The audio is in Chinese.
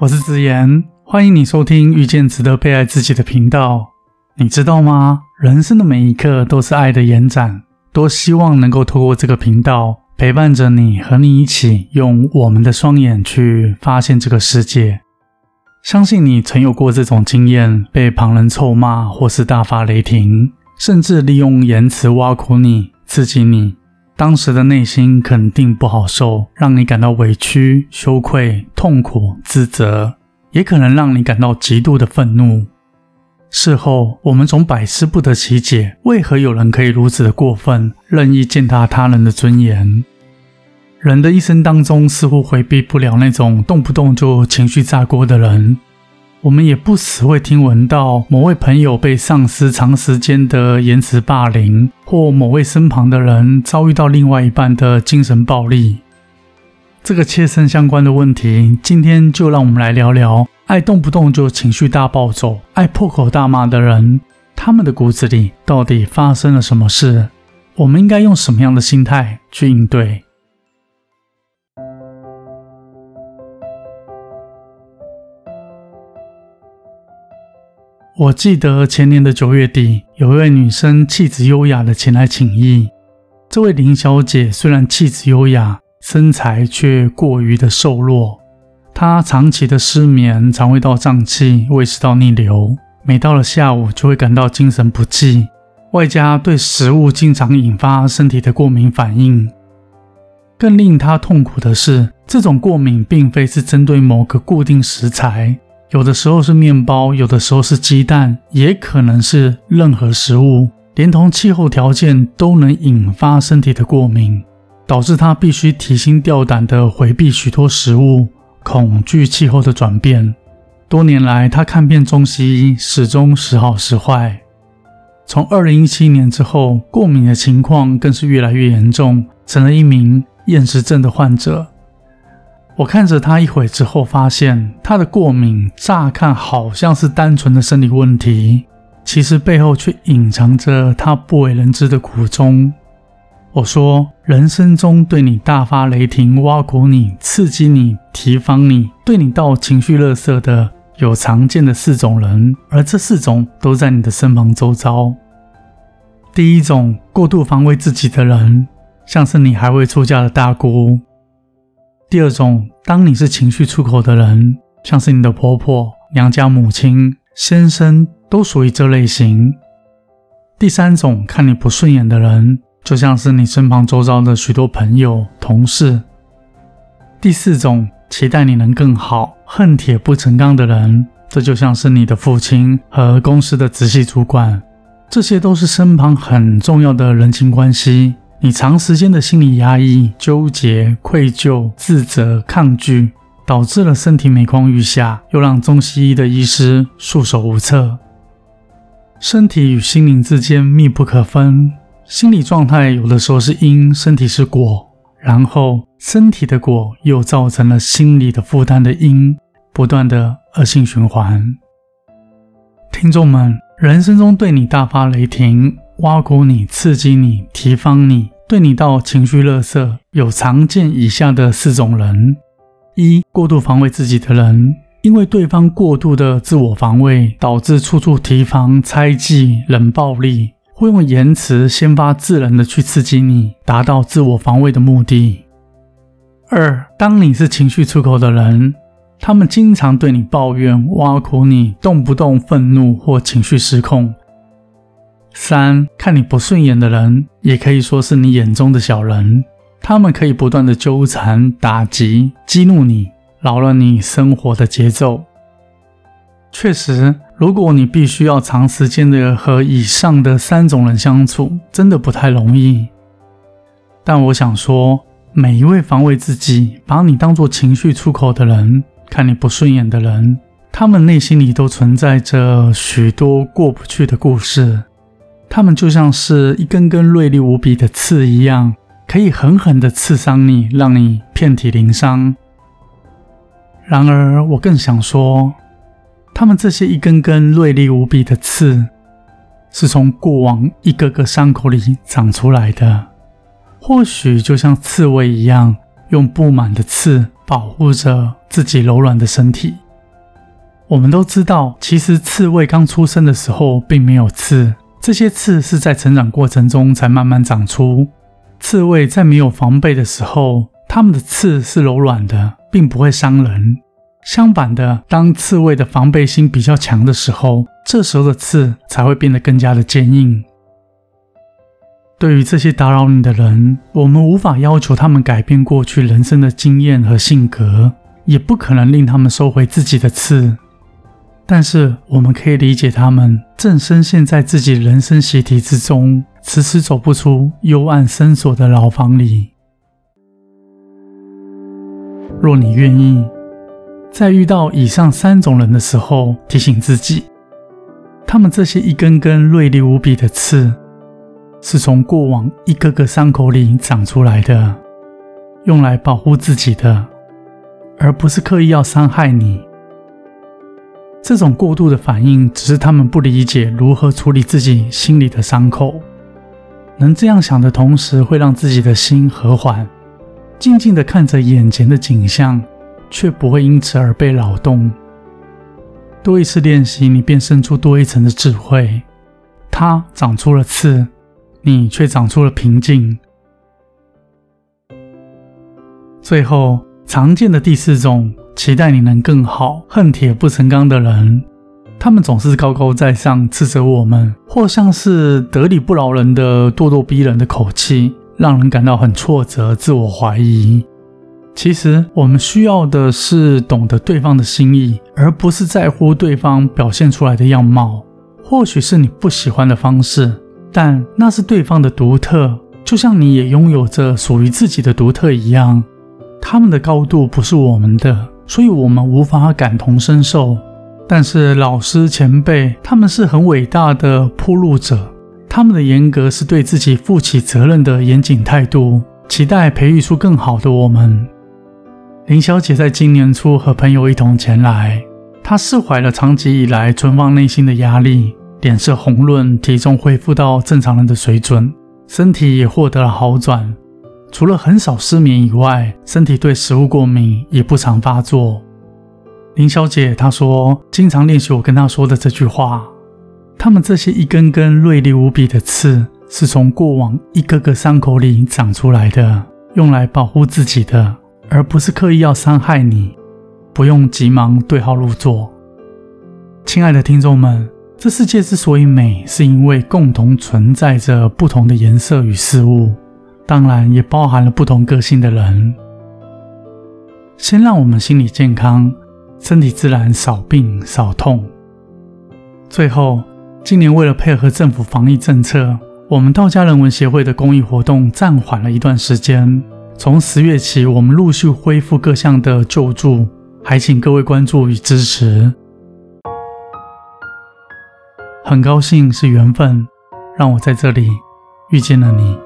我是子言，欢迎你收听遇见值得被爱自己的频道。你知道吗？人生的每一刻都是爱的延展。多希望能够透过这个频道陪伴着你，和你一起用我们的双眼去发现这个世界。相信你曾有过这种经验：被旁人臭骂，或是大发雷霆，甚至利用言辞挖苦你、刺激你。当时的内心肯定不好受，让你感到委屈、羞愧、痛苦、自责，也可能让你感到极度的愤怒。事后，我们总百思不得其解，为何有人可以如此的过分，任意践踏他人的尊严？人的一生当中，似乎回避不了那种动不动就情绪炸锅的人。我们也不时会听闻到某位朋友被上司长时间的言辞霸凌，或某位身旁的人遭遇到另外一半的精神暴力。这个切身相关的问题，今天就让我们来聊聊：爱动不动就情绪大暴走、爱破口大骂的人，他们的骨子里到底发生了什么事？我们应该用什么样的心态去应对？我记得前年的九月底，有一位女生气质优雅的前来请益。这位林小姐虽然气质优雅，身材却过于的瘦弱。她长期的失眠、肠胃道胀气、胃食道逆流，每到了下午就会感到精神不济，外加对食物经常引发身体的过敏反应。更令她痛苦的是，这种过敏并非是针对某个固定食材。有的时候是面包，有的时候是鸡蛋，也可能是任何食物，连同气候条件都能引发身体的过敏，导致他必须提心吊胆地回避许多食物，恐惧气候的转变。多年来，他看遍中西医，始终时好时坏。从二零一七年之后，过敏的情况更是越来越严重，成了一名厌食症的患者。我看着他一会之后，发现他的过敏乍看好像是单纯的生理问题，其实背后却隐藏着他不为人知的苦衷。我说，人生中对你大发雷霆、挖苦你、刺激你、提防你、对你到情绪垃圾的，有常见的四种人，而这四种都在你的身旁周遭。第一种，过度防卫自己的人，像是你还未出嫁的大姑。第二种，当你是情绪出口的人，像是你的婆婆、娘家母亲、先生，都属于这类型。第三种，看你不顺眼的人，就像是你身旁周遭的许多朋友、同事。第四种，期待你能更好、恨铁不成钢的人，这就像是你的父亲和公司的直系主管，这些都是身旁很重要的人情关系。你长时间的心理压抑、纠结、愧疚、自责、抗拒，导致了身体每况愈下，又让中西医的医师束手无策。身体与心灵之间密不可分，心理状态有的时候是因，身体是果，然后身体的果又造成了心理的负担的因，不断的恶性循环。听众们，人生中对你大发雷霆。挖苦你、刺激你、提防你、对你到情绪勒色，有常见以下的四种人：一、过度防卫自己的人，因为对方过度的自我防卫，导致处处提防、猜忌、冷暴力，会用言辞先发制人的去刺激你，达到自我防卫的目的。二、当你是情绪出口的人，他们经常对你抱怨、挖苦你，动不动愤怒或情绪失控。三看你不顺眼的人，也可以说是你眼中的小人。他们可以不断的纠缠、打击、激怒你，扰乱你生活的节奏。确实，如果你必须要长时间的和以上的三种人相处，真的不太容易。但我想说，每一位防卫自己、把你当做情绪出口的人，看你不顺眼的人，他们内心里都存在着许多过不去的故事。他们就像是一根根锐利无比的刺一样，可以狠狠地刺伤你，让你遍体鳞伤。然而，我更想说，他们这些一根根锐利无比的刺，是从过往一个个伤口里长出来的。或许就像刺猬一样，用布满的刺保护着自己柔软的身体，我们都知道，其实刺猬刚出生的时候并没有刺，这些刺是在成长过程中才慢慢长出。刺猬在没有防备的时候，它们的刺是柔软的，并不会伤人。相反的，当刺猬的防备心比较强的时候，这时候的刺才会变得更加的坚硬。对于这些打扰你的人，我们无法要求他们改变过去人生的经验和性格，也不可能令他们收回自己的刺。但是，我们可以理解他们正深陷在自己人生习题之中，迟迟走不出幽暗深锁的牢房里。若你愿意，在遇到以上三种人的时候，提醒自己，他们这些一根根锐利无比的刺。是从过往一个个伤口里长出来的，用来保护自己的，而不是刻意要伤害你。这种过度的反应，只是他们不理解如何处理自己心里的伤口。能这样想的同时，会让自己的心和缓，静静的看着眼前的景象，却不会因此而被扰动。多一次练习，你便生出多一层的智慧。它长出了刺。你却长出了平静。最后，常见的第四种，期待你能更好、恨铁不成钢的人，他们总是高高在上，斥责我们，或像是得理不饶人的咄咄逼人的口气，让人感到很挫折、自我怀疑。其实，我们需要的是懂得对方的心意，而不是在乎对方表现出来的样貌。或许是你不喜欢的方式。但那是对方的独特，就像你也拥有着属于自己的独特一样。他们的高度不是我们的，所以我们无法感同身受。但是老师前辈，他们是很伟大的铺路者，他们的严格是对自己负起责任的严谨态度，期待培育出更好的我们。林小姐在今年初和朋友一同前来，她释怀了长期以来存放内心的压力。脸色红润，体重恢复到正常人的水准，身体也获得了好转。除了很少失眠以外，身体对食物过敏也不常发作。林小姐她说，经常练习我跟她说的这句话。他们这些一根根锐利无比的刺，是从过往一个个伤口里长出来的，用来保护自己的，而不是刻意要伤害你。不用急忙对号入座，亲爱的听众们。这世界之所以美，是因为共同存在着不同的颜色与事物，当然也包含了不同个性的人。先让我们心理健康，身体自然少病少痛。最后，今年为了配合政府防疫政策，我们道家人文协会的公益活动暂缓了一段时间。从十月起，我们陆续恢复各项的救助，还请各位关注与支持。很高兴是缘分，让我在这里遇见了你。